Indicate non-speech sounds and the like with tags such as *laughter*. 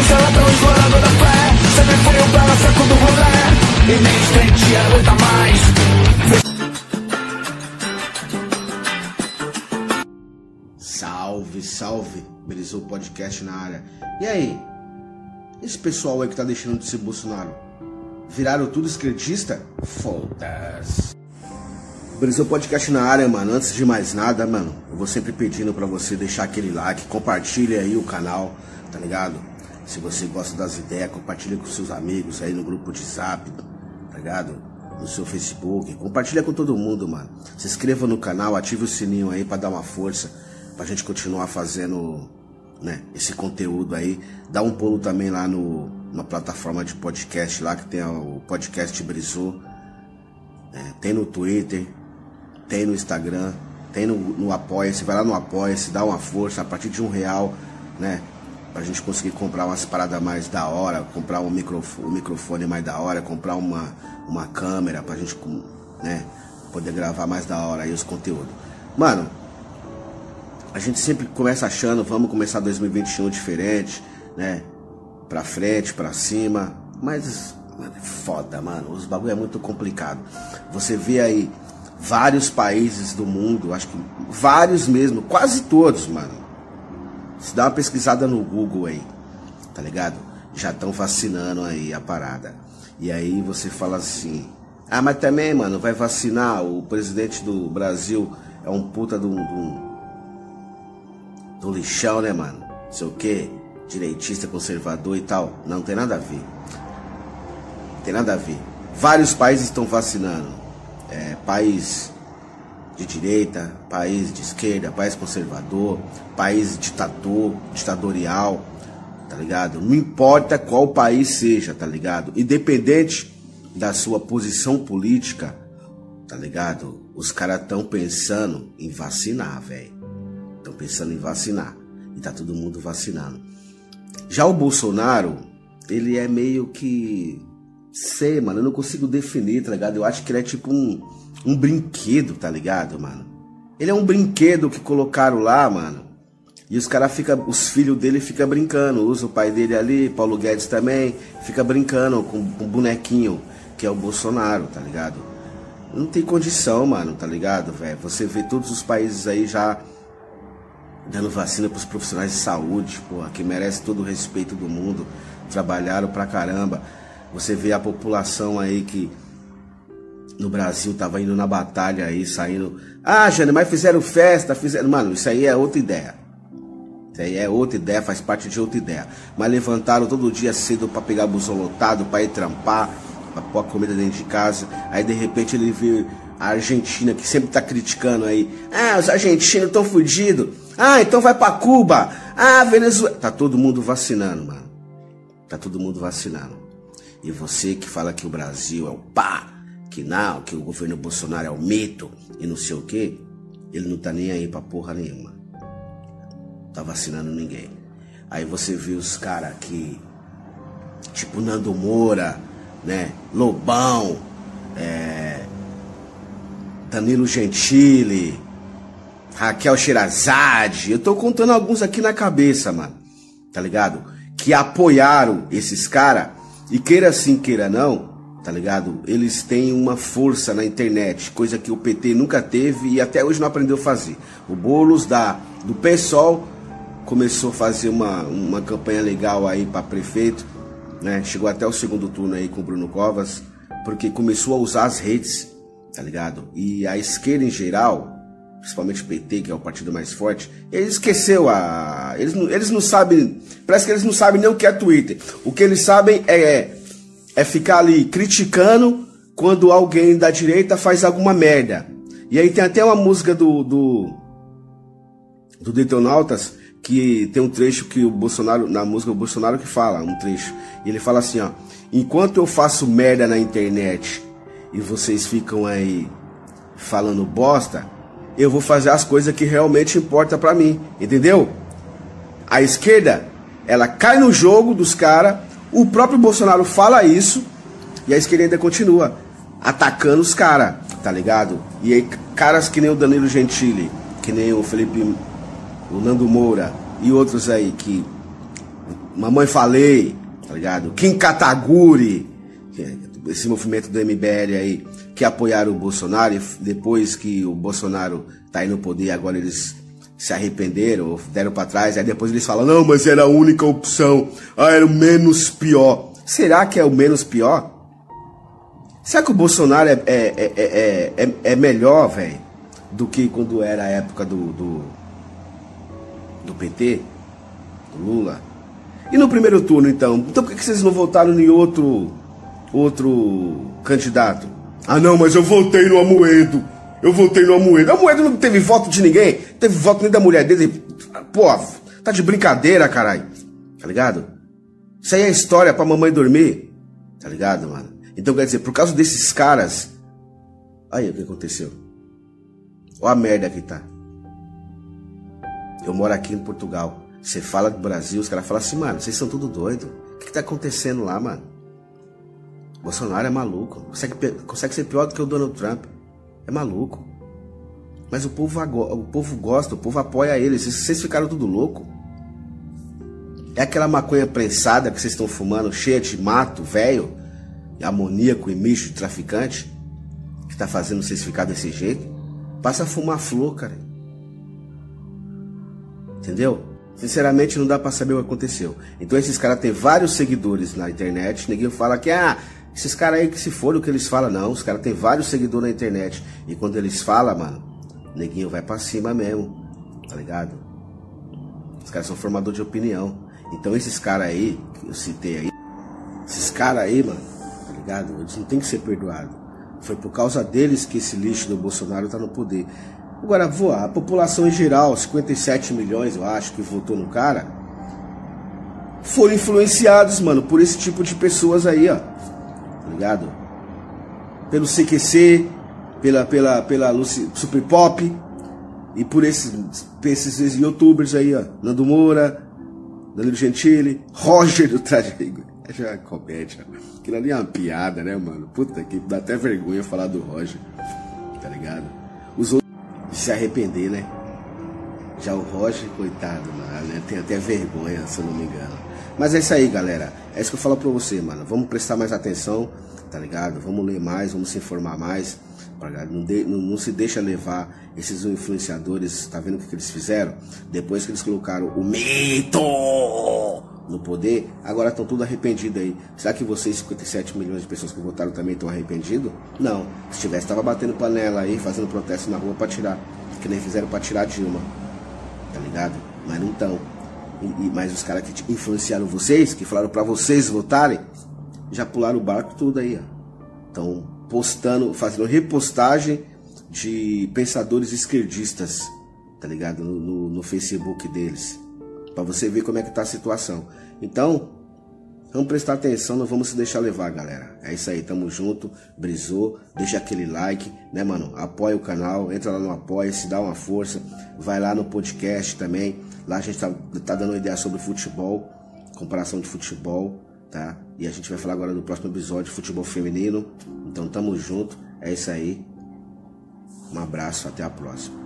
explorando da fé Sempre o belo seco do rolê E nem aguenta mais Salve, salve, Brisou Podcast na área. E aí? Esse pessoal aí que tá deixando de ser Bolsonaro, viraram tudo esquerdista? Foda-se. Brisou Podcast na área, mano. Antes de mais nada, mano, eu vou sempre pedindo pra você deixar aquele like, compartilha aí o canal, tá ligado? Se você gosta das ideias, compartilha com seus amigos aí no grupo de zap, tá ligado? No seu Facebook, compartilha com todo mundo, mano. Se inscreva no canal, ative o sininho aí pra dar uma força, pra gente continuar fazendo, né, esse conteúdo aí. Dá um pulo também lá no, na plataforma de podcast lá, que tem o podcast Brisou. É, tem no Twitter, tem no Instagram, tem no, no Apoia-se, vai lá no Apoia-se, dá uma força a partir de um real, né? Pra gente conseguir comprar umas paradas mais da hora, comprar um microfone, um microfone mais da hora, comprar uma, uma câmera pra gente né, poder gravar mais da hora aí os conteúdos. Mano, a gente sempre começa achando, vamos começar 2021 diferente, né? Pra frente, pra cima, mas mano, é foda, mano. Os bagulho é muito complicado. Você vê aí vários países do mundo, acho que vários mesmo, quase todos, mano. Se dá uma pesquisada no Google aí, tá ligado? Já estão vacinando aí a parada. E aí você fala assim: ah, mas também, mano, vai vacinar. O presidente do Brasil é um puta do, do, do lixão, né, mano? Não sei o que, direitista, conservador e tal. Não tem nada a ver. Não tem nada a ver. Vários países estão vacinando. É, país de direita, país de esquerda, país conservador, país ditador, ditatorial, tá ligado? Não importa qual país seja, tá ligado? Independente da sua posição política, tá ligado? Os caras estão pensando em vacinar, velho. Estão pensando em vacinar. E tá todo mundo vacinando. Já o Bolsonaro, ele é meio que. Sei, mano, eu não consigo definir, tá ligado? Eu acho que ele é tipo um, um brinquedo, tá ligado, mano? Ele é um brinquedo que colocaram lá, mano. E os caras ficam, os filhos dele ficam brincando. Usa o pai dele ali, Paulo Guedes também, fica brincando com um bonequinho, que é o Bolsonaro, tá ligado? Não tem condição, mano, tá ligado, velho? Você vê todos os países aí já dando vacina pros profissionais de saúde, porra, que merece todo o respeito do mundo, trabalharam pra caramba. Você vê a população aí que no Brasil tava indo na batalha aí, saindo. Ah, Jane, mas fizeram festa, fizeram. Mano, isso aí é outra ideia. Isso aí é outra ideia, faz parte de outra ideia. Mas levantaram todo dia cedo para pegar busão lotado, para ir trampar, pra pôr a comida dentro de casa. Aí de repente ele vê a Argentina, que sempre tá criticando aí. Ah, os argentinos estão fudidos. Ah, então vai para Cuba. Ah, Venezuela. Tá todo mundo vacinando, mano. Tá todo mundo vacinando. E você que fala que o Brasil é o pá, que não, que o governo Bolsonaro é o mito e não sei o que, ele não tá nem aí pra porra nenhuma. Tá vacinando ninguém. Aí você vê os caras que, tipo Nando Moura, né, Lobão, é, Danilo Gentili, Raquel Sherazade, eu tô contando alguns aqui na cabeça, mano, tá ligado? Que apoiaram esses caras, e queira sim, queira não, tá ligado? Eles têm uma força na internet, coisa que o PT nunca teve e até hoje não aprendeu a fazer. O Boulos da, do PSOL começou a fazer uma, uma campanha legal aí para prefeito, né? Chegou até o segundo turno aí com o Bruno Covas, porque começou a usar as redes, tá ligado? E a esquerda em geral, principalmente o PT, que é o partido mais forte, ele esqueceu a. Eles não, eles não sabem. Parece que eles não sabem nem o que é Twitter. O que eles sabem é, é ficar ali criticando quando alguém da direita faz alguma merda. E aí tem até uma música do. do, do Detonautas que tem um trecho que o Bolsonaro, na música o Bolsonaro que fala, um trecho. Ele fala assim, ó. Enquanto eu faço merda na internet e vocês ficam aí falando bosta, eu vou fazer as coisas que realmente importa para mim, entendeu? A esquerda, ela cai no jogo dos caras, o próprio Bolsonaro fala isso e a esquerda ainda continua atacando os caras, tá ligado? E aí caras que nem o Danilo Gentili, que nem o Felipe, o Nando Moura e outros aí que Mamãe Falei, tá ligado? Kim Kataguri, esse movimento do MBL aí, que apoiaram o Bolsonaro e depois que o Bolsonaro tá aí no poder, agora eles se arrependeram, deram para trás, aí depois eles falam, não, mas era a única opção, ah, era o menos pior. Será que é o menos pior? Será que o Bolsonaro é, é, é, é, é melhor, velho, do que quando era a época do, do, do PT, do Lula? E no primeiro turno, então? Então por que vocês não votaram em outro, outro candidato? Ah, não, mas eu votei no Amoedo. Eu votei no Amoedo. Amoedo não teve voto de ninguém. Teve voto nem da mulher dele. Pô, tá de brincadeira, caralho. Tá ligado? Isso aí é história pra mamãe dormir. Tá ligado, mano? Então quer dizer, por causa desses caras. Aí o que aconteceu. Olha a merda que tá. Eu moro aqui em Portugal. Você fala do Brasil, os caras falam assim, mano, vocês são tudo doido. O que, que tá acontecendo lá, mano? Bolsonaro é maluco. Consegue, consegue ser pior do que o Donald Trump. É maluco. Mas o povo, o povo gosta, o povo apoia ele. Vocês, ficaram tudo louco. É aquela maconha prensada que vocês estão fumando, cheia de mato, velho, amoníaco e mijo de traficante, que tá fazendo vocês ficar desse jeito. Passa a fumar flor, cara. Entendeu? Sinceramente, não dá para saber o que aconteceu. Então, esses caras têm vários seguidores na internet. Ninguém fala que, ah, esses caras aí que se foram o que eles falam, não. Os caras têm vários seguidores na internet. E quando eles falam, mano, neguinho vai pra cima mesmo. Tá ligado? Os caras são formador de opinião. Então esses caras aí, que eu citei aí, esses caras aí, mano, tá ligado? Eles não tem que ser perdoados. Foi por causa deles que esse lixo do Bolsonaro tá no poder. Agora, a população em geral, 57 milhões, eu acho, que votou no cara, foram influenciados, mano, por esse tipo de pessoas aí, ó ligado? Pelo CQC, pela, pela, pela Lucy, Super Pop e por esses, esses, youtubers aí, ó. Nando Moura, Danilo Gentili, *laughs* Roger do Trajigo. É já é comédia. Aquilo ali é uma piada, né, mano? Puta que dá até vergonha falar do Roger. Tá ligado? Os outros se arrepender, né? Já o Roger, coitado, mano, né? tem até vergonha, se eu não me engano. Mas é isso aí, galera. É isso que eu falo pra você, mano. Vamos prestar mais atenção, tá ligado? Vamos ler mais, vamos se informar mais. Não, de, não, não, se deixa levar esses influenciadores, tá vendo o que, que eles fizeram? Depois que eles colocaram o mito no poder, agora estão tudo arrependidos aí. Será que vocês, 57 milhões de pessoas que votaram, também estão arrependidos? Não. Se tivesse, tava batendo panela aí, fazendo protesto na rua para tirar. Que nem fizeram para tirar Dilma. Tá ligado? Mas não estão e, e, os caras que influenciaram vocês, que falaram para vocês votarem, já pularam o barco tudo aí, Estão postando, fazendo repostagem de pensadores esquerdistas, tá ligado? No, no, no Facebook deles. para você ver como é que tá a situação. Então, Vamos prestar atenção, não vamos se deixar levar, galera. É isso aí, tamo junto, brisou, deixa aquele like, né, mano? Apoia o canal, entra lá no apoia, se dá uma força, vai lá no podcast também. Lá a gente tá, tá dando ideia sobre futebol, comparação de futebol, tá? E a gente vai falar agora do próximo episódio, futebol feminino. Então tamo junto, é isso aí. Um abraço, até a próxima.